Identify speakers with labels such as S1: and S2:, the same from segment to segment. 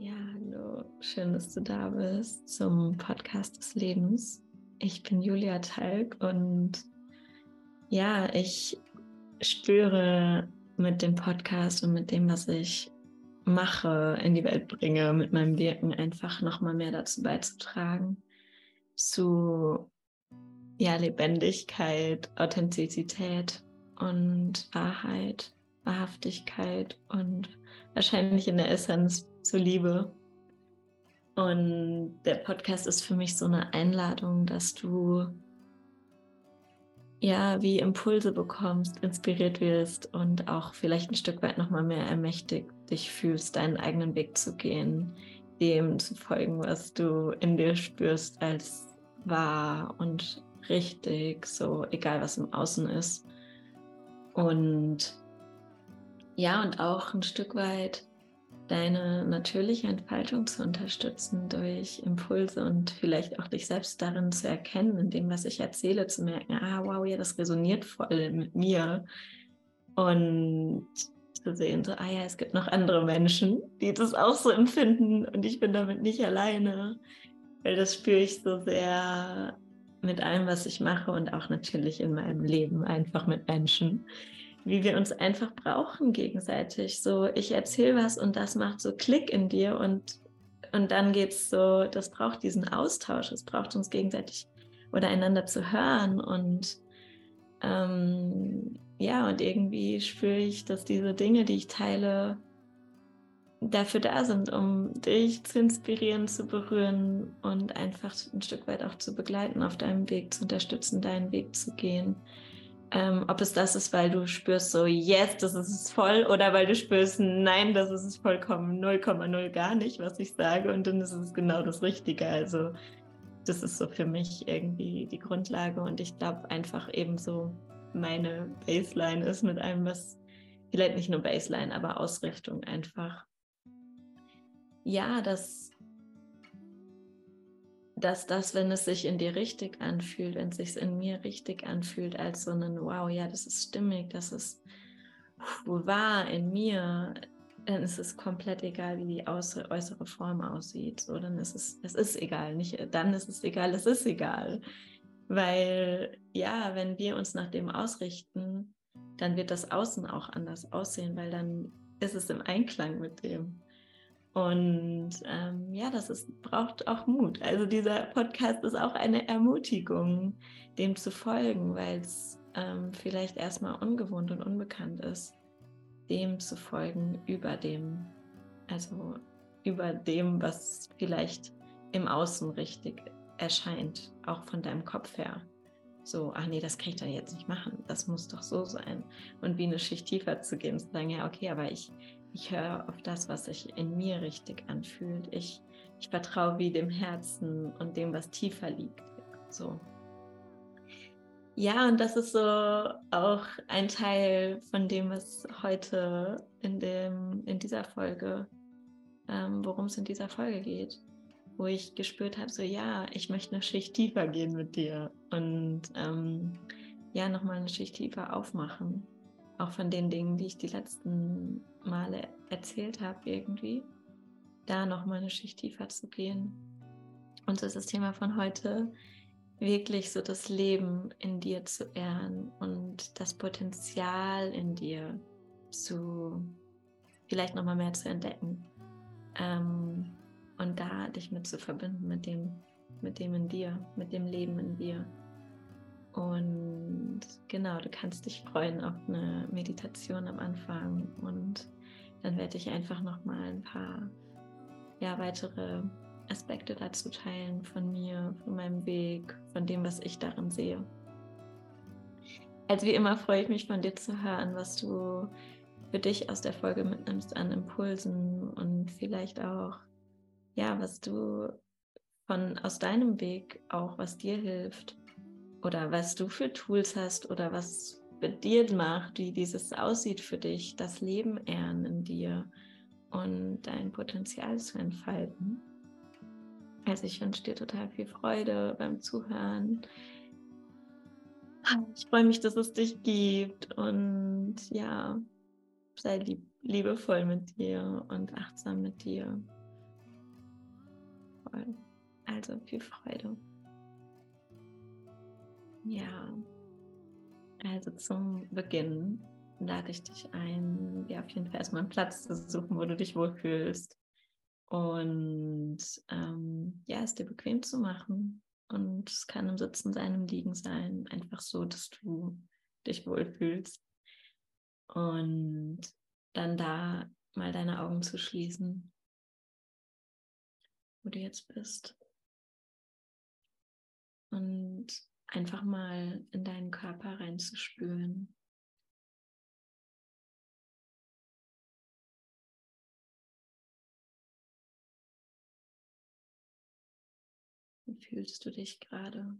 S1: Ja, hallo, schön, dass du da bist zum Podcast des Lebens. Ich bin Julia Talg und ja, ich spüre mit dem Podcast und mit dem, was ich mache, in die Welt bringe, mit meinem Wirken einfach nochmal mehr dazu beizutragen, zu ja, Lebendigkeit, Authentizität und Wahrheit, Wahrhaftigkeit und wahrscheinlich in der Essenz zur Liebe. Und der Podcast ist für mich so eine Einladung, dass du ja wie Impulse bekommst, inspiriert wirst und auch vielleicht ein Stück weit nochmal mehr ermächtigt dich fühlst, deinen eigenen Weg zu gehen, dem zu folgen, was du in dir spürst als wahr und richtig, so egal was im Außen ist. Und ja, und auch ein Stück weit deine natürliche Entfaltung zu unterstützen durch Impulse und vielleicht auch dich selbst darin zu erkennen, in dem, was ich erzähle, zu merken, ah, wow, ja, das resoniert voll mit mir. Und zu sehen, so, ah ja, es gibt noch andere Menschen, die das auch so empfinden und ich bin damit nicht alleine, weil das spüre ich so sehr mit allem, was ich mache und auch natürlich in meinem Leben einfach mit Menschen, wie wir uns einfach brauchen gegenseitig. So, ich erzähle was und das macht so Klick in dir und, und dann geht es so, das braucht diesen Austausch, es braucht uns gegenseitig oder einander zu hören und ähm, ja, und irgendwie spüre ich, dass diese Dinge, die ich teile, dafür da sind, um dich zu inspirieren, zu berühren und einfach ein Stück weit auch zu begleiten auf deinem Weg, zu unterstützen, deinen Weg zu gehen. Ähm, ob es das ist, weil du spürst so, yes, das ist es voll, oder weil du spürst, nein, das ist es vollkommen 0,0 gar nicht, was ich sage, und dann ist es genau das Richtige. Also das ist so für mich irgendwie die Grundlage und ich glaube einfach eben so meine Baseline ist mit allem, was vielleicht nicht nur Baseline, aber Ausrichtung einfach. Ja, dass, dass das, wenn es sich in dir richtig anfühlt, wenn es sich in mir richtig anfühlt, als so ein Wow, ja, das ist stimmig, das ist wahr in mir, dann ist es komplett egal, wie die äußere Form aussieht. So, dann ist es, es ist egal. Nicht, dann ist es egal, es ist egal. Weil ja, wenn wir uns nach dem ausrichten, dann wird das Außen auch anders aussehen, weil dann ist es im Einklang mit dem. Und ähm, ja, das ist, braucht auch Mut. Also dieser Podcast ist auch eine Ermutigung, dem zu folgen, weil es ähm, vielleicht erstmal ungewohnt und unbekannt ist, dem zu folgen über dem, also über dem, was vielleicht im Außen richtig erscheint, auch von deinem Kopf her. So, ach nee, das kann ich dann jetzt nicht machen. Das muss doch so sein. Und wie eine Schicht tiefer zu gehen, zu sagen, ja, okay, aber ich, ich höre auf das, was sich in mir richtig anfühlt. Ich, ich vertraue wie dem Herzen und dem, was tiefer liegt. So. Ja, und das ist so auch ein Teil von dem, was heute in, dem, in dieser Folge, ähm, worum es in dieser Folge geht wo ich gespürt habe, so ja, ich möchte eine Schicht tiefer gehen mit dir und ähm, ja, nochmal eine Schicht tiefer aufmachen. Auch von den Dingen, die ich die letzten Male erzählt habe, irgendwie. Da nochmal eine Schicht tiefer zu gehen. Und so ist das Thema von heute, wirklich so das Leben in dir zu ehren und das Potenzial in dir zu vielleicht nochmal mehr zu entdecken. Ähm, und da dich mit zu verbinden, mit dem, mit dem in dir, mit dem Leben in dir. Und genau, du kannst dich freuen auf eine Meditation am Anfang und dann werde ich einfach noch mal ein paar ja, weitere Aspekte dazu teilen von mir, von meinem Weg, von dem, was ich darin sehe. Also wie immer freue ich mich von dir zu hören, was du für dich aus der Folge mitnimmst an Impulsen und vielleicht auch ja, was du von aus deinem Weg auch, was dir hilft oder was du für Tools hast oder was dir macht, wie dieses aussieht für dich, das Leben ehren in dir und dein Potenzial zu entfalten. Also ich wünsche dir total viel Freude beim Zuhören. Ich freue mich, dass es dich gibt und ja, sei lieb, liebevoll mit dir und achtsam mit dir. Also viel Freude. Ja, also zum Beginn lade ich dich ein, dir auf jeden Fall erstmal einen Platz zu suchen, wo du dich wohlfühlst. Und ähm, ja, es dir bequem zu machen. Und es kann im Sitzen sein, im Liegen sein, einfach so, dass du dich wohlfühlst. Und dann da mal deine Augen zu schließen, wo du jetzt bist. Und einfach mal in deinen Körper reinzuspüren. Wie fühlst du dich gerade?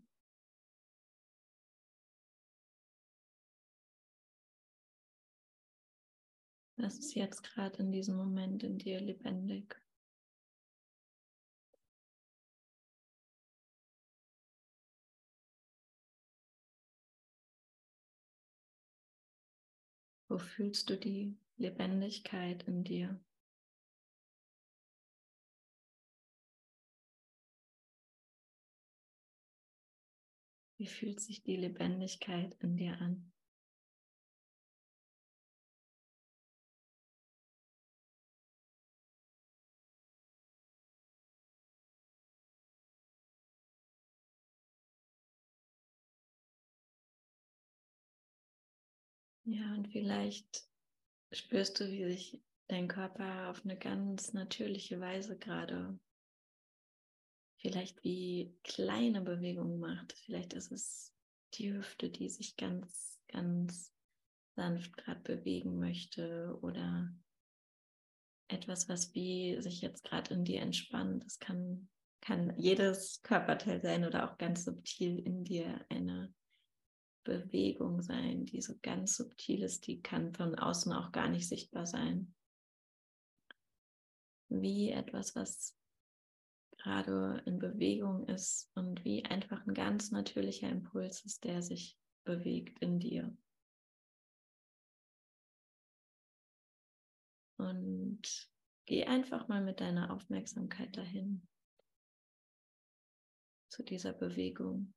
S1: Was ist jetzt gerade in diesem Moment in dir lebendig? Wo fühlst du die Lebendigkeit in dir? Wie fühlt sich die Lebendigkeit in dir an? Ja, und vielleicht spürst du, wie sich dein Körper auf eine ganz natürliche Weise gerade vielleicht wie kleine Bewegungen macht. Vielleicht ist es die Hüfte, die sich ganz, ganz sanft gerade bewegen möchte oder etwas, was wie sich jetzt gerade in dir entspannt. Das kann, kann jedes Körperteil sein oder auch ganz subtil in dir eine Bewegung sein, die so ganz subtil ist, die kann von außen auch gar nicht sichtbar sein. Wie etwas, was gerade in Bewegung ist und wie einfach ein ganz natürlicher Impuls ist, der sich bewegt in dir. Und geh einfach mal mit deiner Aufmerksamkeit dahin zu dieser Bewegung.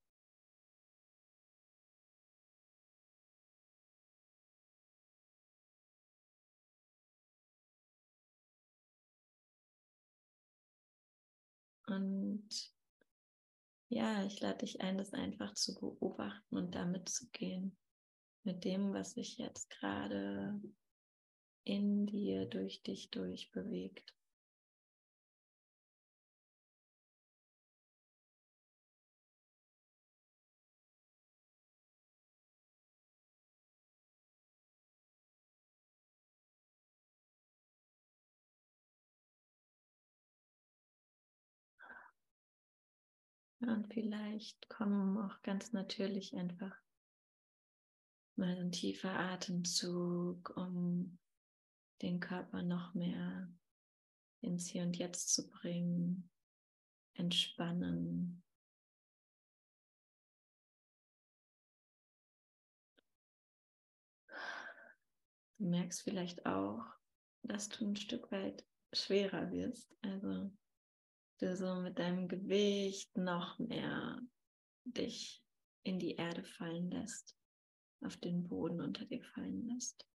S1: Und ja, ich lade dich ein, das einfach zu beobachten und damit zu gehen. Mit dem, was sich jetzt gerade in dir, durch dich durchbewegt. Und vielleicht kommen auch ganz natürlich einfach mal ein tiefer Atemzug, um den Körper noch mehr ins Hier und Jetzt zu bringen, entspannen. Du merkst vielleicht auch, dass du ein Stück weit schwerer wirst. Also du so mit deinem Gewicht noch mehr dich in die Erde fallen lässt, auf den Boden unter dir fallen lässt.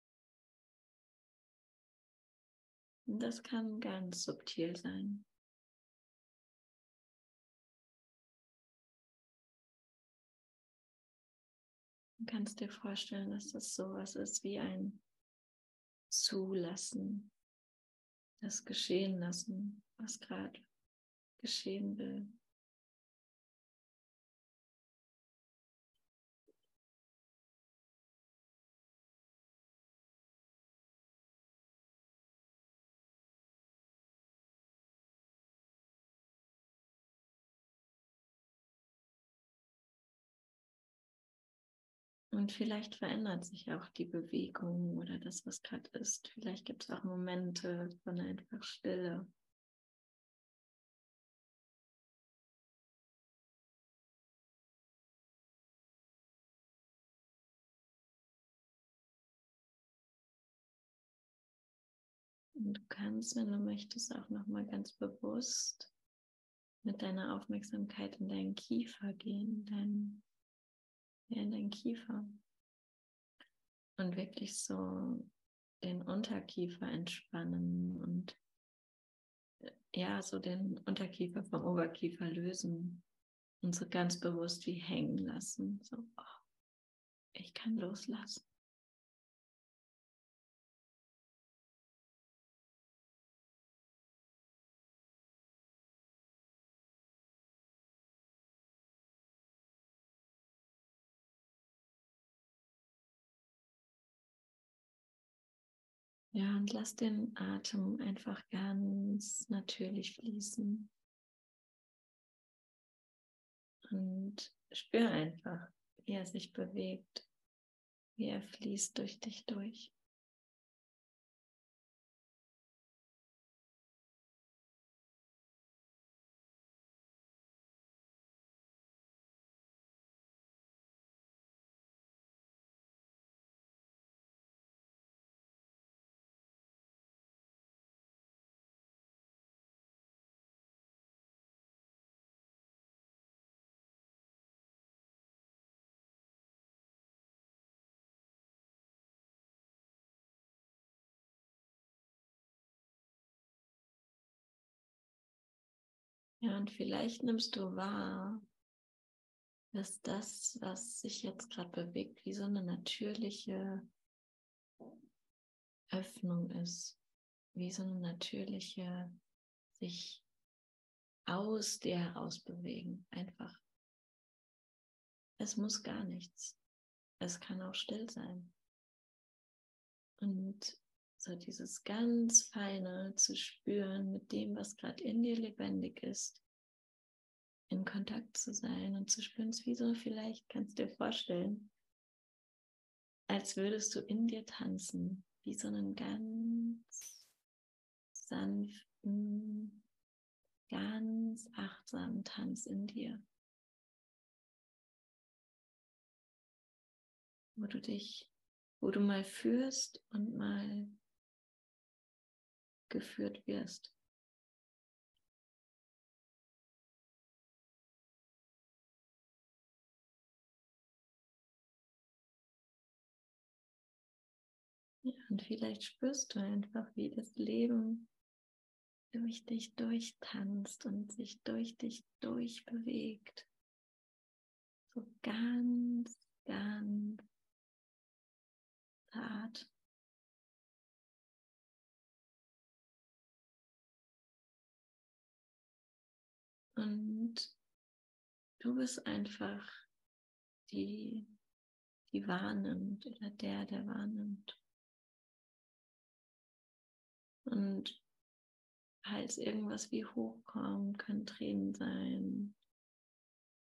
S1: Das kann ganz subtil sein. Du kannst dir vorstellen, dass das sowas ist wie ein Zulassen, das Geschehen lassen, was gerade geschehen will. Und vielleicht verändert sich auch die Bewegung oder das, was gerade ist. Vielleicht gibt es auch Momente von einfach Stille. Und du kannst, wenn du möchtest, auch noch mal ganz bewusst mit deiner Aufmerksamkeit in deinen Kiefer gehen, dein, ja, in deinen Kiefer. Und wirklich so den Unterkiefer entspannen und äh, ja, so den Unterkiefer vom Oberkiefer lösen und so ganz bewusst wie hängen lassen. So, oh, ich kann loslassen. Ja, und lass den Atem einfach ganz natürlich fließen. Und spür einfach, wie er sich bewegt, wie er fließt durch dich durch. Ja, und vielleicht nimmst du wahr, dass das, was sich jetzt gerade bewegt, wie so eine natürliche Öffnung ist, wie so eine natürliche sich aus dir heraus bewegen. Einfach. Es muss gar nichts. Es kann auch still sein. Und so dieses ganz feine zu spüren mit dem, was gerade in dir lebendig ist, in Kontakt zu sein und zu spüren, es wie so vielleicht kannst du dir vorstellen, als würdest du in dir tanzen, wie so einen ganz sanften, ganz achtsamen Tanz in dir, wo du dich, wo du mal führst und mal geführt wirst. Ja, und vielleicht spürst du einfach, wie das Leben durch dich durchtanzt und sich durch dich durchbewegt. So ganz, ganz zart. Und du bist einfach die, die wahrnimmt oder der, der wahrnimmt. Und falls irgendwas wie hochkommt, können Tränen sein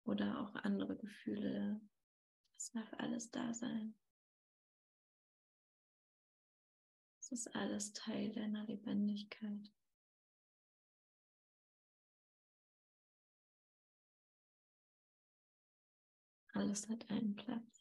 S1: oder auch andere Gefühle. Das darf alles da sein. Es ist alles Teil deiner Lebendigkeit. Alles hat einen Platz.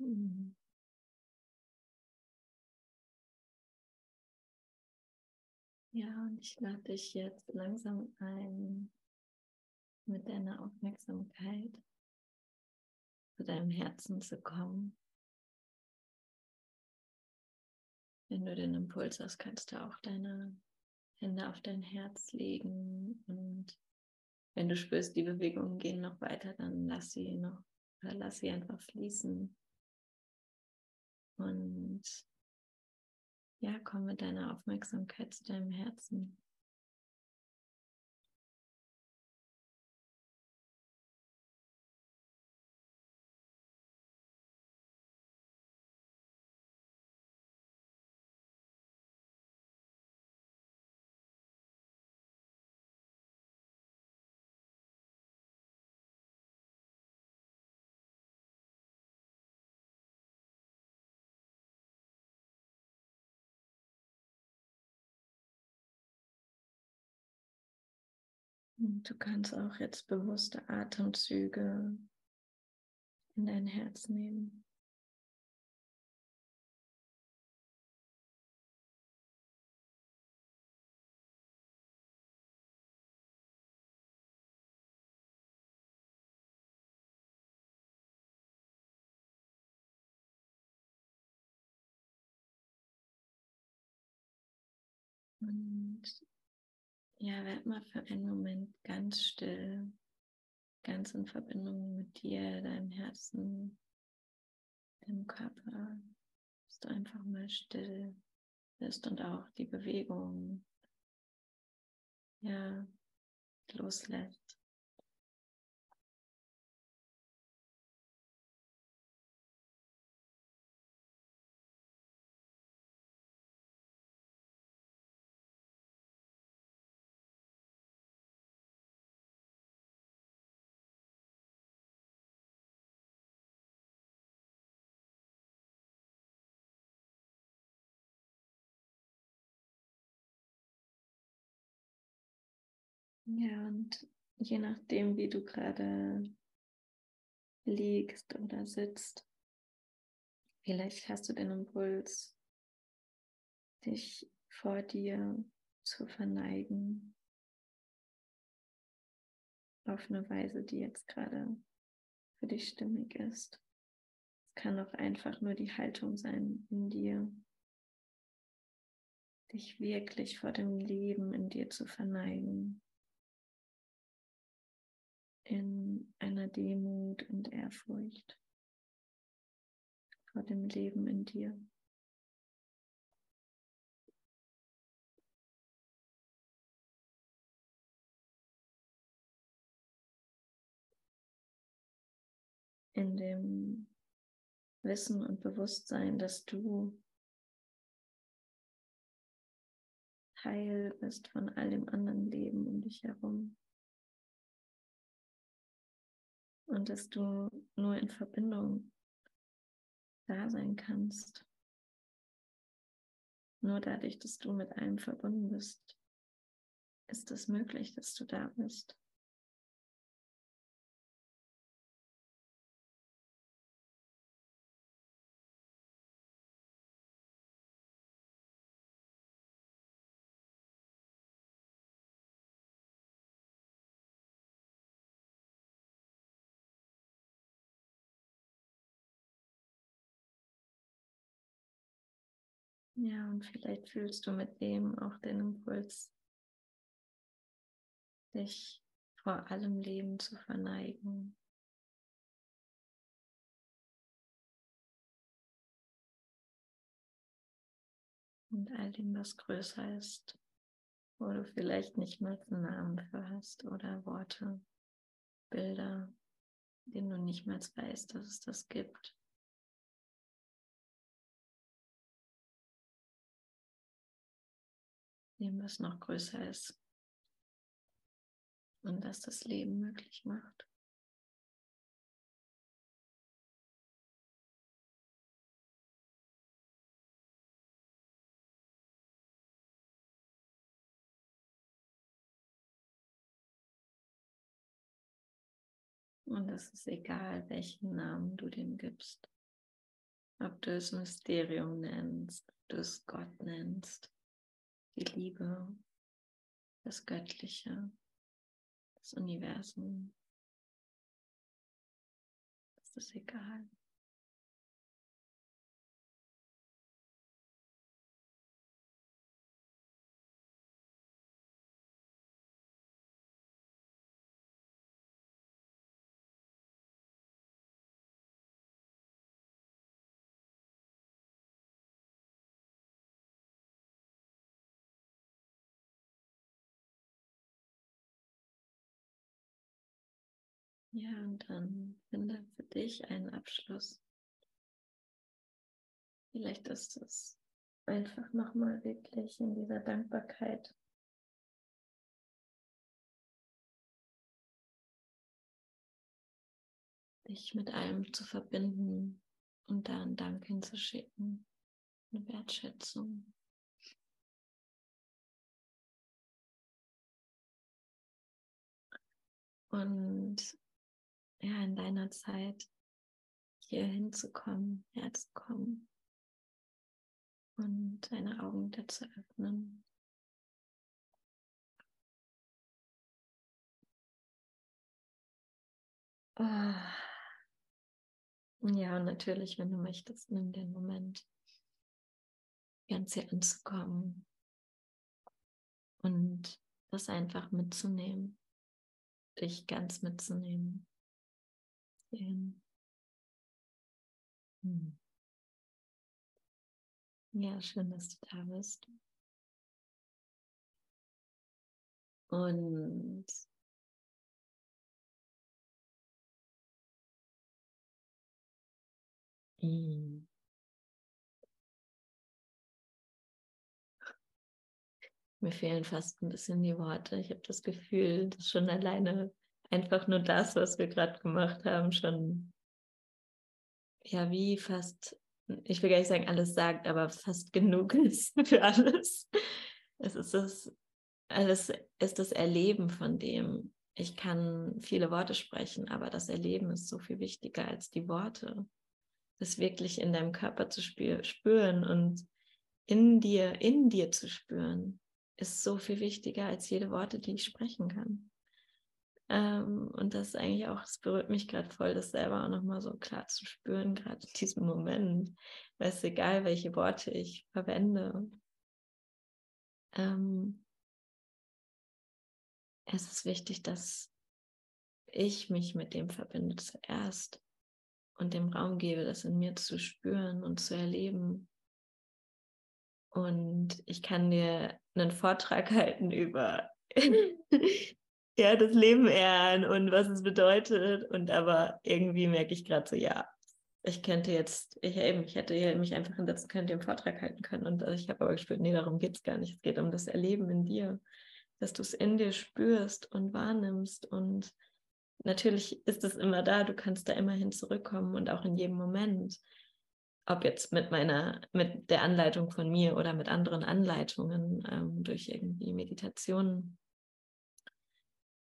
S1: Mhm. Ja, und ich lade dich jetzt langsam ein, mit deiner Aufmerksamkeit zu deinem Herzen zu kommen. Wenn du den Impuls hast, kannst du auch deine Hände auf dein Herz legen und wenn du spürst, die Bewegungen gehen noch weiter, dann lass sie noch, lass sie einfach fließen. Und ja, komm mit deiner Aufmerksamkeit zu deinem Herzen. Du kannst auch jetzt bewusste Atemzüge in dein Herz nehmen. Und ja, werd mal für einen Moment ganz still, ganz in Verbindung mit dir, deinem Herzen, deinem Körper. Bist du einfach mal still bist und auch die Bewegung ja loslässt. Ja, und je nachdem, wie du gerade liegst oder sitzt, vielleicht hast du den Impuls, dich vor dir zu verneigen. Auf eine Weise, die jetzt gerade für dich stimmig ist. Es kann auch einfach nur die Haltung sein in dir, dich wirklich vor dem Leben in dir zu verneigen in einer Demut und Ehrfurcht vor dem Leben in dir. In dem Wissen und Bewusstsein, dass du Teil bist von all dem anderen Leben um dich herum. Und dass du nur in Verbindung da sein kannst. Nur dadurch, dass du mit allem verbunden bist, ist es möglich, dass du da bist. Ja, und vielleicht fühlst du mit dem auch den Impuls, dich vor allem Leben zu verneigen. Und all dem, was größer ist, wo du vielleicht nicht mal einen Namen für hast oder Worte, Bilder, denen du nicht mal weißt, dass es das gibt. Dem, was noch größer ist und das das Leben möglich macht. Und es ist egal, welchen Namen du dem gibst. Ob du es Mysterium nennst, ob du es Gott nennst, die Liebe, das Göttliche, das Universum. Das ist egal. Ja, und dann finde für dich einen Abschluss. Vielleicht ist es einfach nochmal wirklich in dieser Dankbarkeit. Dich mit allem zu verbinden und da einen Dank hinzuschicken, eine Wertschätzung. Und ja, in deiner Zeit hier hinzukommen, herzukommen und deine Augen wieder zu öffnen. Ah. Ja, und natürlich, wenn du möchtest, nimm den Moment, ganz hier anzukommen und das einfach mitzunehmen, dich ganz mitzunehmen. Hm. Ja, schön, dass du da bist. Und Mm. Mir fehlen fast ein bisschen die Worte. Ich habe das Gefühl, dass schon alleine einfach nur das, was wir gerade gemacht haben, schon ja wie fast, ich will gar nicht sagen, alles sagt, aber fast genug ist für alles. Es ist das, alles ist das Erleben von dem. Ich kann viele Worte sprechen, aber das Erleben ist so viel wichtiger als die Worte das wirklich in deinem Körper zu spüren und in dir, in dir zu spüren, ist so viel wichtiger als jede Worte, die ich sprechen kann. Ähm, und das ist eigentlich auch, es berührt mich gerade voll, das selber auch nochmal so klar zu spüren, gerade in diesem Moment. Weil es egal, welche Worte ich verwende. Ähm, es ist wichtig, dass ich mich mit dem verbinde zuerst und dem Raum gebe, das in mir zu spüren und zu erleben. Und ich kann dir einen Vortrag halten über ja, das Leben ehren und was es bedeutet. Und aber irgendwie merke ich gerade so, ja, ich könnte jetzt, ich eben, ich hätte mich einfach hinsetzen können, den Vortrag halten können. Und ich habe aber gespürt, nee, darum geht es gar nicht. Es geht um das Erleben in dir, dass du es in dir spürst und wahrnimmst und natürlich ist es immer da, du kannst da immerhin zurückkommen und auch in jedem Moment. Ob jetzt mit meiner, mit der Anleitung von mir oder mit anderen Anleitungen ähm, durch irgendwie Meditationen.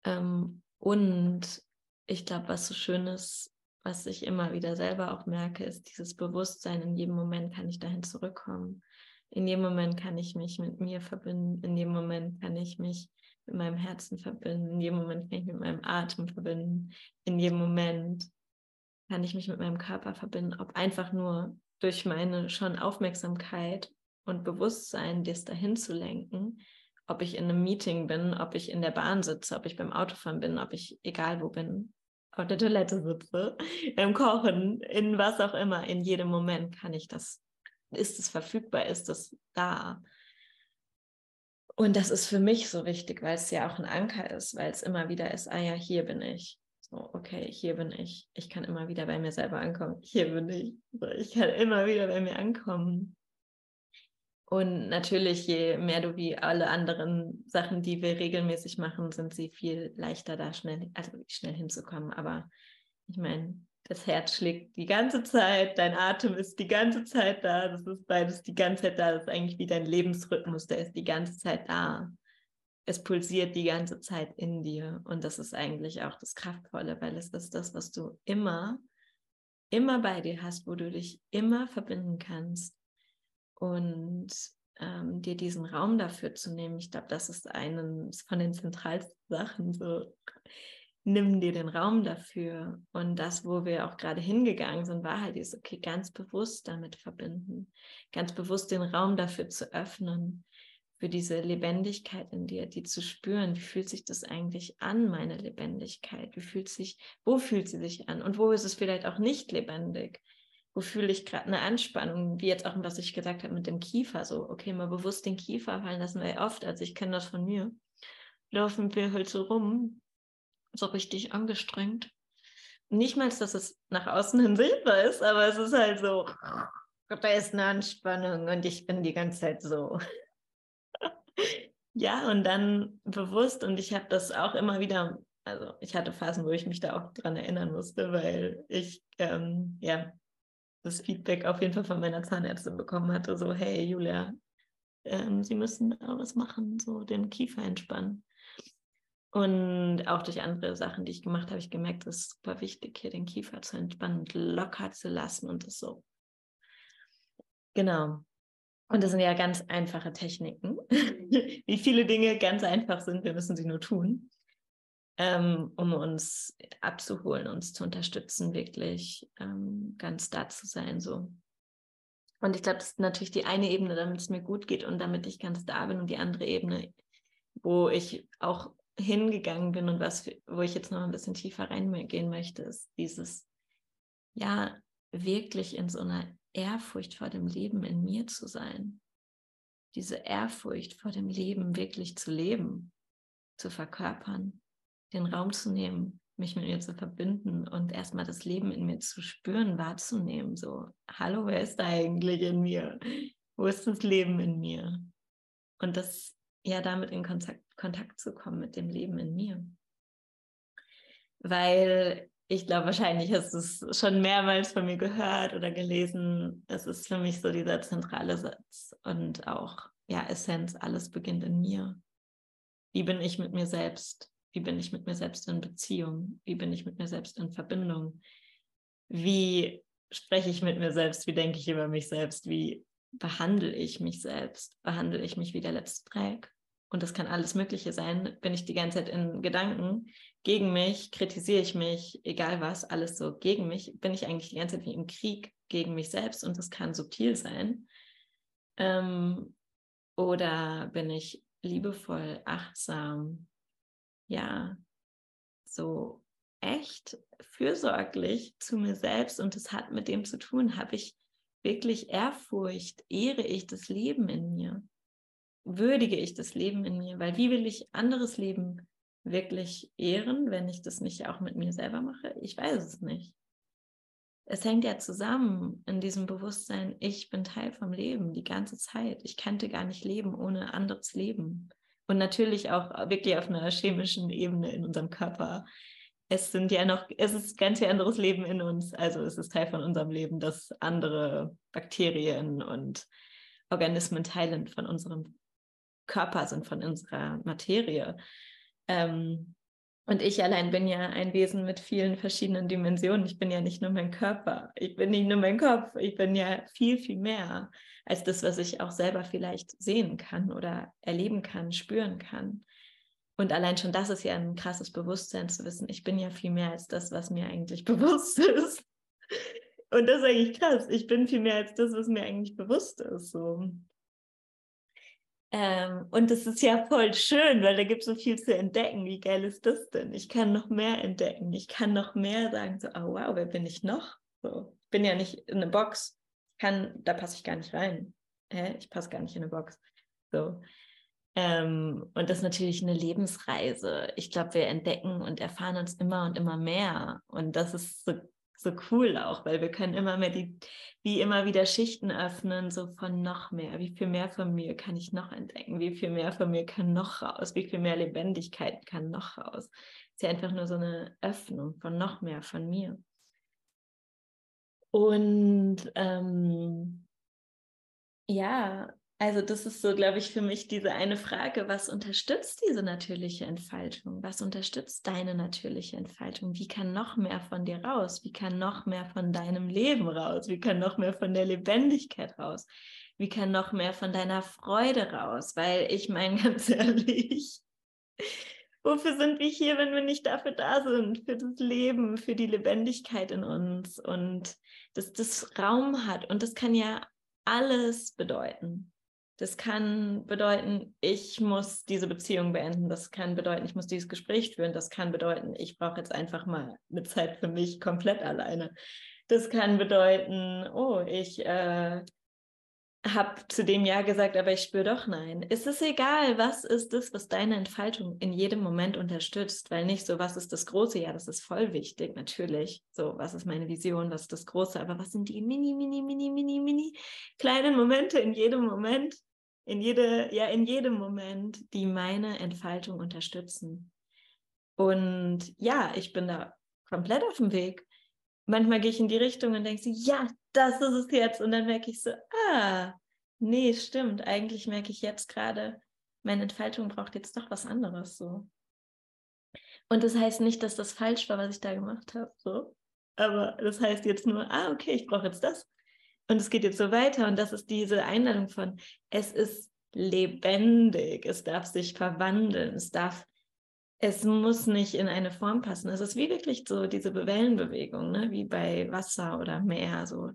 S1: Ähm, und ich glaube, was so schön ist, was ich immer wieder selber auch merke, ist dieses Bewusstsein, in jedem Moment kann ich dahin zurückkommen. In jedem Moment kann ich mich mit mir verbinden. In jedem Moment kann ich mich mit meinem Herzen verbinden. In jedem Moment kann ich mit meinem Atem verbinden. In jedem Moment kann ich mich mit meinem Körper verbinden, ob einfach nur durch meine schon Aufmerksamkeit und Bewusstsein, das dahin zu lenken, ob ich in einem Meeting bin, ob ich in der Bahn sitze, ob ich beim Autofahren bin, ob ich egal wo bin, auf der Toilette sitze, beim Kochen, in was auch immer, in jedem Moment kann ich das, ist es verfügbar, ist es da. Und das ist für mich so wichtig, weil es ja auch ein Anker ist, weil es immer wieder ist, ah ja, hier bin ich. So, okay, hier bin ich. Ich kann immer wieder bei mir selber ankommen. Hier bin ich. Ich kann immer wieder bei mir ankommen. Und natürlich, je mehr du wie alle anderen Sachen, die wir regelmäßig machen, sind sie viel leichter da schnell, also schnell hinzukommen. Aber ich meine, das Herz schlägt die ganze Zeit, dein Atem ist die ganze Zeit da, das ist beides die ganze Zeit da, das ist eigentlich wie dein Lebensrhythmus, der ist die ganze Zeit da. Es pulsiert die ganze Zeit in dir und das ist eigentlich auch das Kraftvolle, weil es ist das, was du immer, immer bei dir hast, wo du dich immer verbinden kannst und ähm, dir diesen Raum dafür zu nehmen. Ich glaube, das ist eine von den zentralsten Sachen, so nimm dir den Raum dafür. Und das, wo wir auch gerade hingegangen sind, war halt dieses, okay, ganz bewusst damit verbinden, ganz bewusst den Raum dafür zu öffnen, für diese Lebendigkeit in dir, die zu spüren. Wie fühlt sich das eigentlich an, meine Lebendigkeit? Wie fühlt sich, wo fühlt sie sich an? Und wo ist es vielleicht auch nicht lebendig? Wo fühle ich gerade eine Anspannung, wie jetzt auch, was ich gesagt habe mit dem Kiefer, so, okay, mal bewusst den Kiefer fallen lassen, weil oft, also ich kenne das von mir, laufen wir halt so rum, so richtig angestrengt. Nicht mal, dass es nach außen hin sichtbar ist, aber es ist halt so, da ist eine Anspannung und ich bin die ganze Zeit so. ja, und dann bewusst, und ich habe das auch immer wieder, also ich hatte Phasen, wo ich mich da auch dran erinnern musste, weil ich, ähm, ja, das Feedback auf jeden Fall von meiner Zahnärztin bekommen hatte, so, hey Julia, ähm, Sie müssen da was machen, so den Kiefer entspannen. Und auch durch andere Sachen, die ich gemacht habe, ich gemerkt, es ist super wichtig, hier den Kiefer zu entspannen und locker zu lassen und das so. Genau. Und das sind ja ganz einfache Techniken. Wie viele Dinge ganz einfach sind, wir müssen sie nur tun, ähm, um uns abzuholen, uns zu unterstützen, wirklich ähm, ganz da zu sein. So. Und ich glaube, das ist natürlich die eine Ebene, damit es mir gut geht und damit ich ganz da bin und die andere Ebene, wo ich auch hingegangen bin und was, wo ich jetzt noch ein bisschen tiefer reingehen möchte, ist dieses, ja, wirklich in so einer Ehrfurcht vor dem Leben in mir zu sein. Diese Ehrfurcht vor dem Leben wirklich zu leben, zu verkörpern, den Raum zu nehmen, mich mit mir zu verbinden und erstmal das Leben in mir zu spüren, wahrzunehmen. So, hallo, wer ist da eigentlich in mir? Wo ist das Leben in mir? Und das ja damit in Kontakt, Kontakt zu kommen mit dem Leben in mir. Weil ich glaube, wahrscheinlich hast du es schon mehrmals von mir gehört oder gelesen. Es ist für mich so dieser zentrale Satz und auch ja Essenz, alles beginnt in mir. Wie bin ich mit mir selbst? Wie bin ich mit mir selbst in Beziehung? Wie bin ich mit mir selbst in Verbindung? Wie spreche ich mit mir selbst? Wie denke ich über mich selbst? Wie behandle ich mich selbst? Behandle ich mich wie der letzte Dreck? und das kann alles Mögliche sein, bin ich die ganze Zeit in Gedanken gegen mich, kritisiere ich mich, egal was, alles so gegen mich, bin ich eigentlich die ganze Zeit wie im Krieg gegen mich selbst und das kann subtil sein. Ähm, oder bin ich liebevoll, achtsam, ja, so echt fürsorglich zu mir selbst und das hat mit dem zu tun, habe ich wirklich Ehrfurcht, ehre ich das Leben in mir würdige ich das Leben in mir? Weil wie will ich anderes Leben wirklich ehren, wenn ich das nicht auch mit mir selber mache? Ich weiß es nicht. Es hängt ja zusammen in diesem Bewusstsein, ich bin Teil vom Leben die ganze Zeit. Ich könnte gar nicht leben ohne anderes Leben. Und natürlich auch wirklich auf einer chemischen Ebene in unserem Körper. Es sind ja noch, es ist ganz viel anderes Leben in uns. Also es ist Teil von unserem Leben, dass andere Bakterien und Organismen teilen von unserem Körper sind, von unserer Materie. Ähm, und ich allein bin ja ein Wesen mit vielen verschiedenen Dimensionen. Ich bin ja nicht nur mein Körper, ich bin nicht nur mein Kopf, ich bin ja viel, viel mehr als das, was ich auch selber vielleicht sehen kann oder erleben kann, spüren kann. Und allein schon das ist ja ein krasses Bewusstsein zu wissen, ich bin ja viel mehr als das, was mir eigentlich bewusst ist. Und das ist eigentlich krass. Ich bin viel mehr als das, was mir eigentlich bewusst ist. So. Ähm, und das ist ja voll schön, weil da gibt es so viel zu entdecken. Wie geil ist das denn? Ich kann noch mehr entdecken. Ich kann noch mehr sagen, so, oh wow, wer bin ich noch? So, ich bin ja nicht in eine Box. Kann, da passe ich gar nicht rein. Hä? Ich passe gar nicht in eine Box. So. Ähm, und das ist natürlich eine Lebensreise. Ich glaube, wir entdecken und erfahren uns immer und immer mehr. Und das ist so so cool auch, weil wir können immer mehr die, wie immer wieder Schichten öffnen, so von noch mehr. Wie viel mehr von mir kann ich noch entdecken? Wie viel mehr von mir kann noch raus? Wie viel mehr Lebendigkeit kann noch raus? Ist ja einfach nur so eine Öffnung von noch mehr von mir. Und ähm, ja, also das ist so, glaube ich, für mich diese eine Frage, was unterstützt diese natürliche Entfaltung? Was unterstützt deine natürliche Entfaltung? Wie kann noch mehr von dir raus? Wie kann noch mehr von deinem Leben raus? Wie kann noch mehr von der Lebendigkeit raus? Wie kann noch mehr von deiner Freude raus? Weil ich meine ganz ehrlich, wofür sind wir hier, wenn wir nicht dafür da sind? Für das Leben, für die Lebendigkeit in uns und dass das Raum hat. Und das kann ja alles bedeuten. Das kann bedeuten, ich muss diese Beziehung beenden. Das kann bedeuten, ich muss dieses Gespräch führen. Das kann bedeuten, ich brauche jetzt einfach mal eine Zeit für mich komplett alleine. Das kann bedeuten, oh, ich äh, habe zu dem Ja gesagt, aber ich spüre doch Nein. Es ist egal, was ist das, was deine Entfaltung in jedem Moment unterstützt, weil nicht so, was ist das Große? Ja, das ist voll wichtig, natürlich. So, was ist meine Vision, was ist das Große? Aber was sind die mini, mini, mini, mini, mini kleinen Momente in jedem Moment, in jede, ja, in jedem Moment, die meine Entfaltung unterstützen. Und ja, ich bin da komplett auf dem Weg. Manchmal gehe ich in die Richtung und denke so, ja, das ist es jetzt. Und dann merke ich so, ah, nee, stimmt. Eigentlich merke ich jetzt gerade, meine Entfaltung braucht jetzt doch was anderes so. Und das heißt nicht, dass das falsch war, was ich da gemacht habe. So. Aber das heißt jetzt nur, ah, okay, ich brauche jetzt das. Und es geht jetzt so weiter. Und das ist diese Einladung von, es ist lebendig, es darf sich verwandeln, es darf, es muss nicht in eine Form passen. Es ist wie wirklich so diese Wellenbewegung, ne? wie bei Wasser oder Meer. So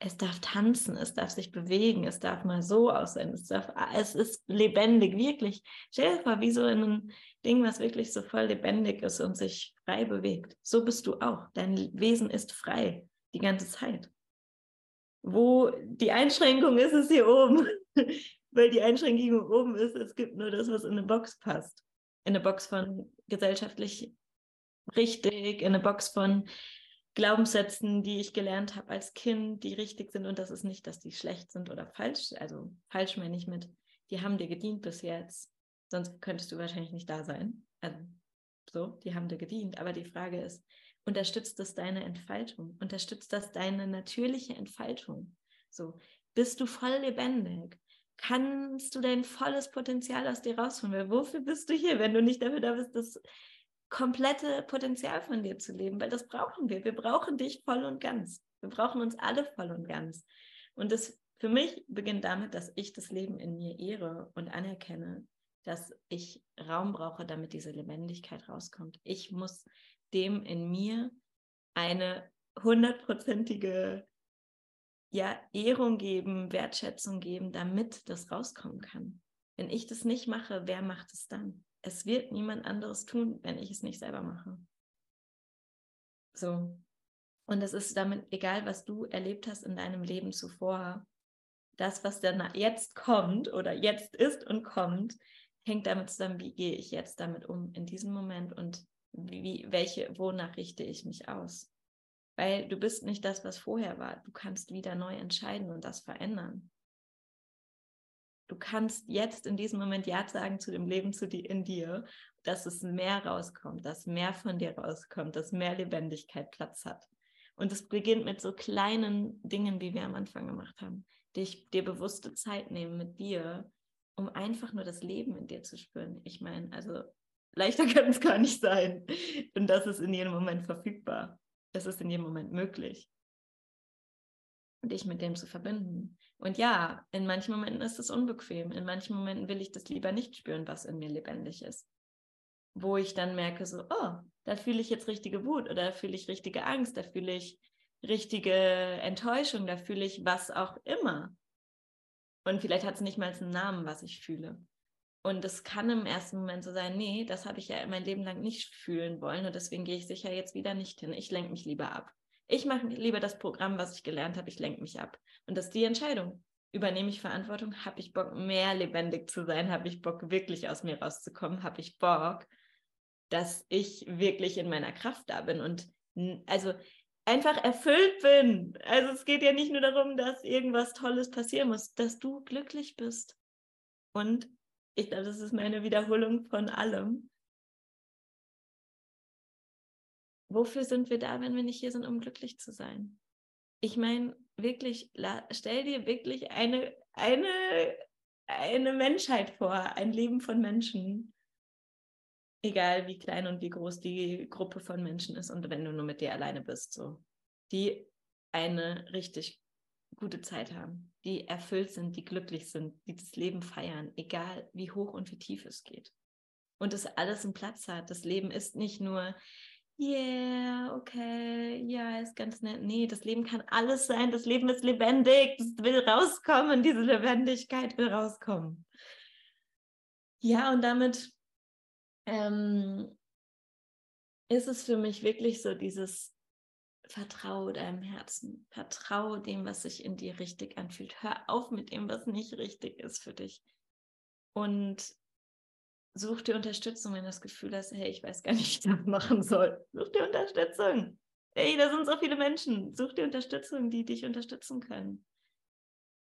S1: es darf tanzen, es darf sich bewegen, es darf mal so aussehen, es, darf, es ist lebendig, wirklich. Stell dir vor, wie so in einem Ding, was wirklich so voll lebendig ist und sich frei bewegt. So bist du auch. Dein Wesen ist frei die ganze Zeit. Wo die Einschränkung ist, ist hier oben. Weil die Einschränkung oben ist, es gibt nur das, was in eine Box passt. In eine Box von gesellschaftlich richtig, in eine Box von Glaubenssätzen, die ich gelernt habe als Kind, die richtig sind. Und das ist nicht, dass die schlecht sind oder falsch. Also falsch meine ich mit, die haben dir gedient bis jetzt. Sonst könntest du wahrscheinlich nicht da sein. Also so, die haben dir gedient. Aber die Frage ist, unterstützt das deine Entfaltung? Unterstützt das deine natürliche Entfaltung? So, bist du voll lebendig? Kannst du dein volles Potenzial aus dir rausholen? Wofür bist du hier, wenn du nicht dafür da bist, dass komplette Potenzial von dir zu leben, weil das brauchen wir. Wir brauchen dich voll und ganz. Wir brauchen uns alle voll und ganz. Und das für mich beginnt damit, dass ich das Leben in mir ehre und anerkenne, dass ich Raum brauche, damit diese Lebendigkeit rauskommt. Ich muss dem in mir eine hundertprozentige ja, Ehrung geben, Wertschätzung geben, damit das rauskommen kann. Wenn ich das nicht mache, wer macht es dann? es wird niemand anderes tun, wenn ich es nicht selber mache. So. Und es ist damit egal, was du erlebt hast in deinem Leben zuvor. Das, was dann jetzt kommt oder jetzt ist und kommt, hängt damit zusammen, wie gehe ich jetzt damit um in diesem Moment und wie, welche, wonach richte ich mich aus. Weil du bist nicht das, was vorher war. Du kannst wieder neu entscheiden und das verändern. Du kannst jetzt in diesem Moment Ja sagen zu dem Leben zu die, in dir, dass es mehr rauskommt, dass mehr von dir rauskommt, dass mehr Lebendigkeit Platz hat. Und es beginnt mit so kleinen Dingen, wie wir am Anfang gemacht haben. Dich, dir bewusste Zeit nehmen mit dir, um einfach nur das Leben in dir zu spüren. Ich meine, also leichter kann es gar nicht sein. Und das ist in jedem Moment verfügbar. Es ist in jedem Moment möglich dich mit dem zu verbinden. Und ja, in manchen Momenten ist es unbequem. In manchen Momenten will ich das lieber nicht spüren, was in mir lebendig ist. Wo ich dann merke, so, oh, da fühle ich jetzt richtige Wut oder da fühle ich richtige Angst, da fühle ich richtige Enttäuschung, da fühle ich was auch immer. Und vielleicht hat es nicht mal einen Namen, was ich fühle. Und es kann im ersten Moment so sein, nee, das habe ich ja mein Leben lang nicht fühlen wollen und deswegen gehe ich sicher jetzt wieder nicht hin. Ich lenke mich lieber ab. Ich mache lieber das Programm, was ich gelernt habe, ich lenke mich ab. Und das ist die Entscheidung. Übernehme ich Verantwortung? Habe ich Bock, mehr lebendig zu sein? Habe ich Bock, wirklich aus mir rauszukommen? Habe ich Bock, dass ich wirklich in meiner Kraft da bin und also einfach erfüllt bin. Also es geht ja nicht nur darum, dass irgendwas Tolles passieren muss, dass du glücklich bist. Und ich glaube, das ist meine Wiederholung von allem. wofür sind wir da, wenn wir nicht hier sind, um glücklich zu sein? Ich meine, wirklich, stell dir wirklich eine, eine, eine Menschheit vor, ein Leben von Menschen, egal wie klein und wie groß die Gruppe von Menschen ist und wenn du nur mit dir alleine bist, so, die eine richtig gute Zeit haben, die erfüllt sind, die glücklich sind, die das Leben feiern, egal wie hoch und wie tief es geht. Und das alles einen Platz hat. Das Leben ist nicht nur yeah, okay, ja, ist ganz nett. Nee, das Leben kann alles sein. Das Leben ist lebendig. Das will rauskommen. Diese Lebendigkeit will rauskommen. Ja, und damit ähm, ist es für mich wirklich so dieses Vertraue deinem Herzen. Vertraue dem, was sich in dir richtig anfühlt. Hör auf mit dem, was nicht richtig ist für dich. Und such dir Unterstützung, wenn du das Gefühl hast, hey, ich weiß gar nicht, wie ich das machen soll. Such dir Unterstützung. Hey, da sind so viele Menschen. Such dir Unterstützung, die dich unterstützen können.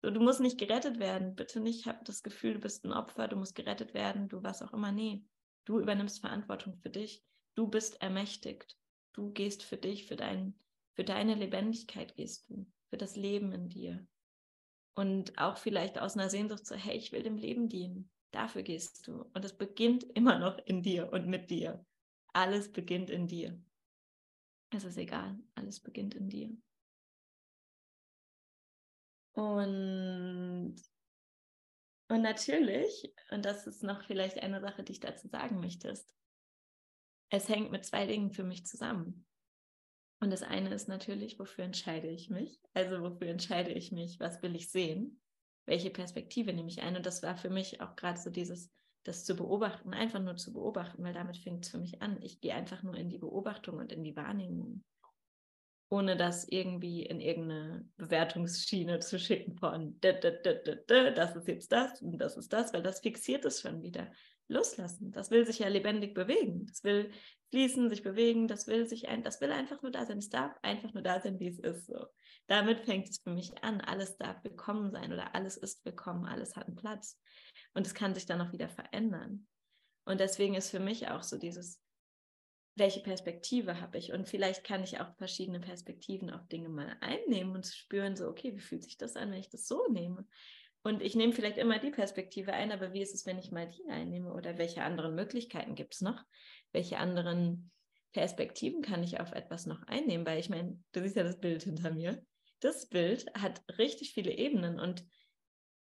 S1: Du musst nicht gerettet werden. Bitte nicht, hab das Gefühl, du bist ein Opfer, du musst gerettet werden, du was auch immer. Nee, du übernimmst Verantwortung für dich. Du bist ermächtigt. Du gehst für dich, für, dein, für deine Lebendigkeit gehst du, für das Leben in dir. Und auch vielleicht aus einer Sehnsucht so, hey, ich will dem Leben dienen. Dafür gehst du. Und es beginnt immer noch in dir und mit dir. alles beginnt in dir. Es ist egal, alles beginnt in dir. Und, und natürlich, und das ist noch vielleicht eine Sache, die ich dazu sagen möchtest, es hängt mit zwei Dingen für mich zusammen. Und das eine ist natürlich, wofür entscheide ich mich? Also wofür entscheide ich mich? Was will ich sehen? Welche Perspektive nehme ich ein? Und das war für mich auch gerade so dieses, das zu beobachten, einfach nur zu beobachten, weil damit fängt es für mich an. Ich gehe einfach nur in die Beobachtung und in die Wahrnehmung ohne das irgendwie in irgendeine Bewertungsschiene zu schicken von das ist jetzt das und das ist das, weil das fixiert es schon wieder. Loslassen, das will sich ja lebendig bewegen, das will fließen, sich bewegen, das will sich ein, das will einfach nur da sein, es darf einfach nur da sein, wie es ist. So. Damit fängt es für mich an, alles darf willkommen sein oder alles ist willkommen, alles hat einen Platz und es kann sich dann auch wieder verändern. Und deswegen ist für mich auch so dieses welche Perspektive habe ich? Und vielleicht kann ich auch verschiedene Perspektiven auf Dinge mal einnehmen und spüren, so, okay, wie fühlt sich das an, wenn ich das so nehme? Und ich nehme vielleicht immer die Perspektive ein, aber wie ist es, wenn ich mal die einnehme? Oder welche anderen Möglichkeiten gibt es noch? Welche anderen Perspektiven kann ich auf etwas noch einnehmen? Weil ich meine, du siehst ja das Bild hinter mir. Das Bild hat richtig viele Ebenen und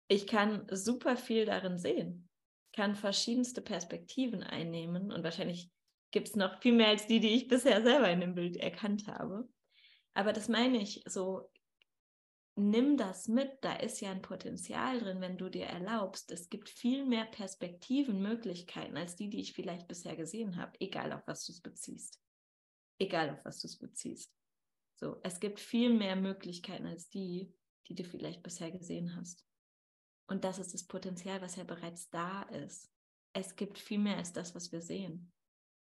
S1: ich kann super viel darin sehen, kann verschiedenste Perspektiven einnehmen und wahrscheinlich gibt es noch viel mehr als die, die ich bisher selber in dem Bild erkannt habe. Aber das meine ich so, nimm das mit, da ist ja ein Potenzial drin, wenn du dir erlaubst. Es gibt viel mehr Perspektiven, Möglichkeiten als die, die ich vielleicht bisher gesehen habe, egal auf was du es beziehst. Egal auf was du es beziehst. So, es gibt viel mehr Möglichkeiten als die, die du vielleicht bisher gesehen hast. Und das ist das Potenzial, was ja bereits da ist. Es gibt viel mehr als das, was wir sehen.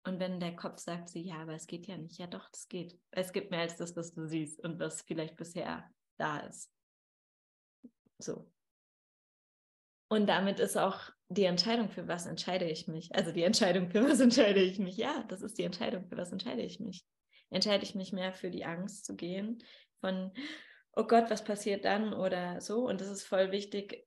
S1: Und wenn der Kopf sagt sie, ja, aber es geht ja nicht, ja doch, das geht. Es gibt mehr als das, was du siehst und was vielleicht bisher da ist. So. Und damit ist auch die Entscheidung, für was entscheide ich mich. Also die Entscheidung, für was entscheide ich mich. Ja, das ist die Entscheidung, für was entscheide ich mich. Entscheide ich mich mehr für die Angst zu gehen, von, oh Gott, was passiert dann oder so. Und das ist voll wichtig,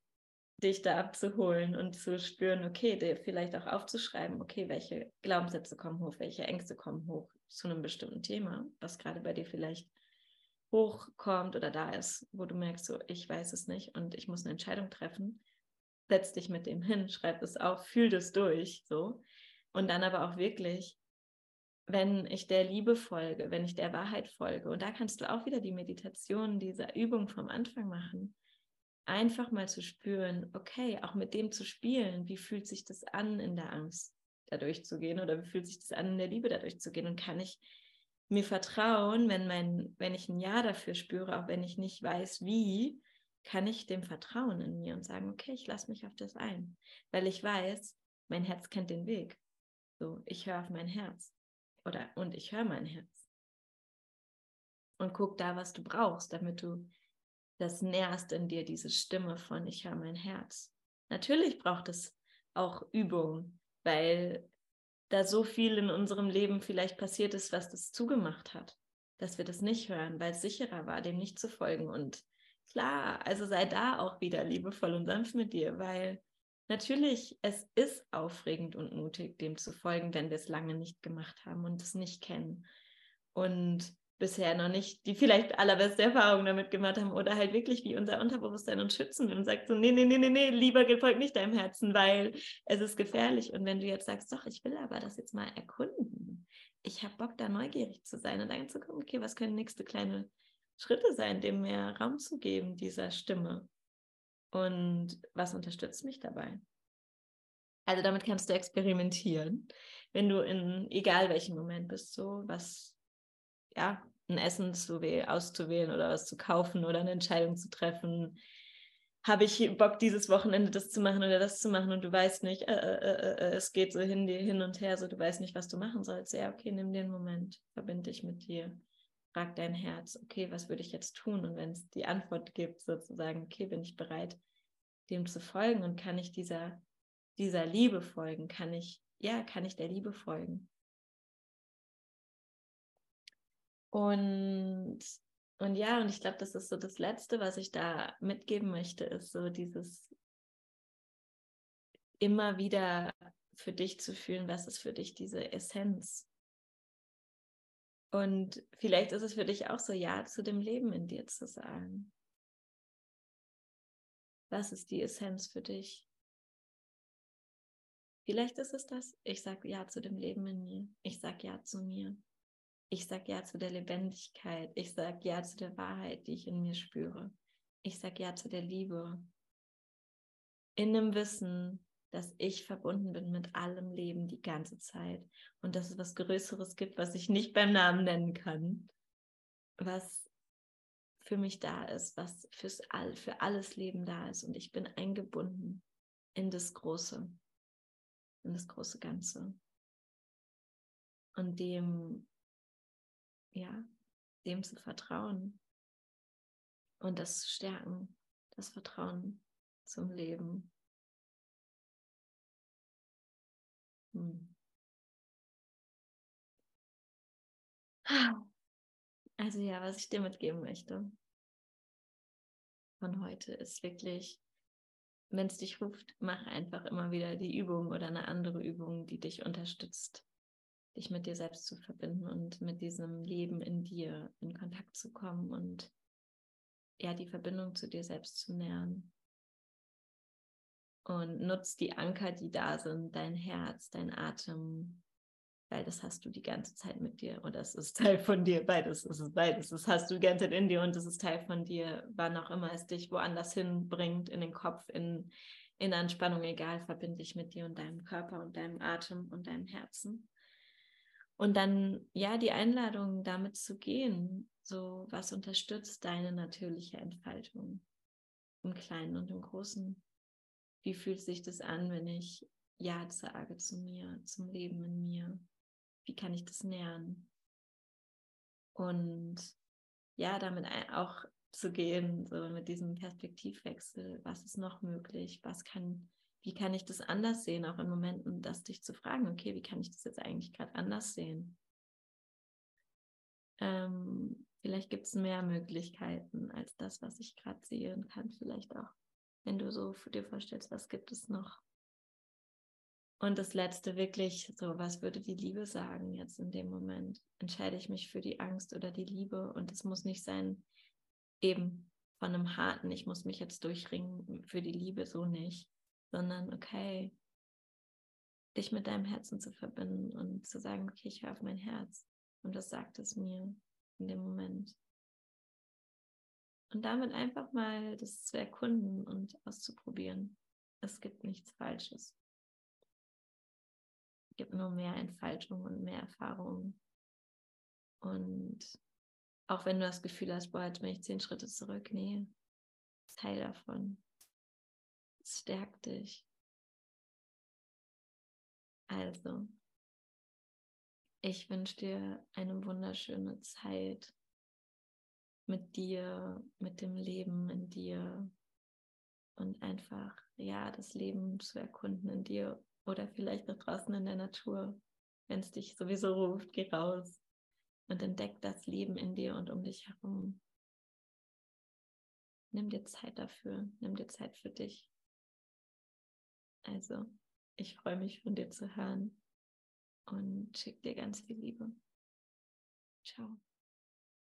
S1: dich da abzuholen und zu spüren, okay, dir vielleicht auch aufzuschreiben, okay, welche Glaubenssätze kommen hoch, welche Ängste kommen hoch zu einem bestimmten Thema, was gerade bei dir vielleicht hochkommt oder da ist, wo du merkst, so, ich weiß es nicht und ich muss eine Entscheidung treffen. Setz dich mit dem hin, schreib es auf, fühl das durch, so. Und dann aber auch wirklich, wenn ich der Liebe folge, wenn ich der Wahrheit folge, und da kannst du auch wieder die Meditation dieser Übung vom Anfang machen einfach mal zu spüren, okay, auch mit dem zu spielen, wie fühlt sich das an, in der Angst dadurch zu gehen oder wie fühlt sich das an, in der Liebe dadurch zu gehen und kann ich mir vertrauen, wenn mein, wenn ich ein Ja dafür spüre, auch wenn ich nicht weiß, wie, kann ich dem vertrauen in mir und sagen, okay, ich lasse mich auf das ein, weil ich weiß, mein Herz kennt den Weg. So, ich höre auf mein Herz oder und ich höre mein Herz und guck da, was du brauchst, damit du das nährst in dir, diese Stimme von ich höre mein Herz. Natürlich braucht es auch Übung, weil da so viel in unserem Leben vielleicht passiert ist, was das zugemacht hat, dass wir das nicht hören, weil es sicherer war, dem nicht zu folgen. Und klar, also sei da auch wieder liebevoll und sanft mit dir, weil natürlich es ist aufregend und mutig, dem zu folgen, wenn wir es lange nicht gemacht haben und es nicht kennen. Und bisher noch nicht die vielleicht allerbeste Erfahrung damit gemacht haben oder halt wirklich wie unser Unterbewusstsein uns schützen und sagt so, nee, nee, nee, nee, nee, lieber folgt nicht deinem Herzen, weil es ist gefährlich. Und wenn du jetzt sagst, doch, ich will aber das jetzt mal erkunden, ich habe Bock, da neugierig zu sein und dann zu gucken, okay, was können nächste kleine Schritte sein, dem mehr Raum zu geben, dieser Stimme. Und was unterstützt mich dabei? Also damit kannst du experimentieren, wenn du in egal welchem Moment bist, so was ja, ein Essen zu auszuwählen oder was zu kaufen oder eine Entscheidung zu treffen. Habe ich Bock, dieses Wochenende das zu machen oder das zu machen und du weißt nicht, äh, äh, äh, äh es geht so hin, hin und her, so du weißt nicht, was du machen sollst. Ja, okay, nimm den Moment, verbinde dich mit dir, frag dein Herz, okay, was würde ich jetzt tun? Und wenn es die Antwort gibt, sozusagen, okay, bin ich bereit, dem zu folgen und kann ich dieser, dieser Liebe folgen? Kann ich, ja, kann ich der Liebe folgen? Und, und ja, und ich glaube, das ist so das Letzte, was ich da mitgeben möchte, ist so dieses immer wieder für dich zu fühlen, was ist für dich diese Essenz? Und vielleicht ist es für dich auch so, Ja zu dem Leben in dir zu sagen. Was ist die Essenz für dich? Vielleicht ist es das, ich sage Ja zu dem Leben in mir. Ich sage Ja zu mir. Ich sage Ja zu der Lebendigkeit. Ich sage Ja zu der Wahrheit, die ich in mir spüre. Ich sage Ja zu der Liebe. In dem Wissen, dass ich verbunden bin mit allem Leben die ganze Zeit und dass es was Größeres gibt, was ich nicht beim Namen nennen kann, was für mich da ist, was fürs All, für alles Leben da ist und ich bin eingebunden in das Große, in das große Ganze und dem, ja, dem zu vertrauen und das zu stärken, das Vertrauen zum Leben Hm. Also ja, was ich dir mitgeben möchte von heute ist wirklich, wenn es dich ruft, mach einfach immer wieder die Übung oder eine andere Übung, die dich unterstützt, dich mit dir selbst zu verbinden und mit diesem Leben in dir in Kontakt zu kommen und ja, die Verbindung zu dir selbst zu nähern und nutzt die Anker, die da sind, dein Herz, dein Atem, weil das hast du die ganze Zeit mit dir und das ist Teil von dir. Beides ist es, beides. Das hast du die ganze Zeit in dir und das ist Teil von dir, wann auch immer es dich woanders hinbringt, in den Kopf, in, in Anspannung, egal, verbinde dich mit dir und deinem Körper und deinem Atem und deinem Herzen. Und dann, ja, die Einladung, damit zu gehen, so was unterstützt deine natürliche Entfaltung im Kleinen und im Großen. Wie fühlt sich das an, wenn ich Ja sage zu mir, zum Leben in mir? Wie kann ich das nähern? Und ja, damit auch zu gehen, so mit diesem Perspektivwechsel, was ist noch möglich? Was kann, wie kann ich das anders sehen, auch in Momenten, das dich zu fragen, okay, wie kann ich das jetzt eigentlich gerade anders sehen? Ähm, vielleicht gibt es mehr Möglichkeiten als das, was ich gerade sehe und kann vielleicht auch wenn du so dir vorstellst, was gibt es noch? Und das letzte wirklich, so was würde die Liebe sagen jetzt in dem Moment? Entscheide ich mich für die Angst oder die Liebe? Und es muss nicht sein, eben von einem harten, ich muss mich jetzt durchringen für die Liebe, so nicht, sondern okay, dich mit deinem Herzen zu verbinden und zu sagen, okay, ich höre auf mein Herz. Und das sagt es mir in dem Moment. Und damit einfach mal das zu erkunden und auszuprobieren. Es gibt nichts Falsches. Es gibt nur mehr Entfaltung und mehr Erfahrung. Und auch wenn du das Gefühl hast, boah, jetzt bin ich zehn Schritte zurück, nee, Teil davon. Es stärkt dich. Also, ich wünsche dir eine wunderschöne Zeit mit dir, mit dem Leben in dir und einfach, ja, das Leben zu erkunden in dir oder vielleicht auch draußen in der Natur, wenn es dich sowieso ruft, geh raus und entdeck das Leben in dir und um dich herum. Nimm dir Zeit dafür, nimm dir Zeit für dich. Also, ich freue mich von dir zu hören und schick dir ganz viel Liebe. Ciao.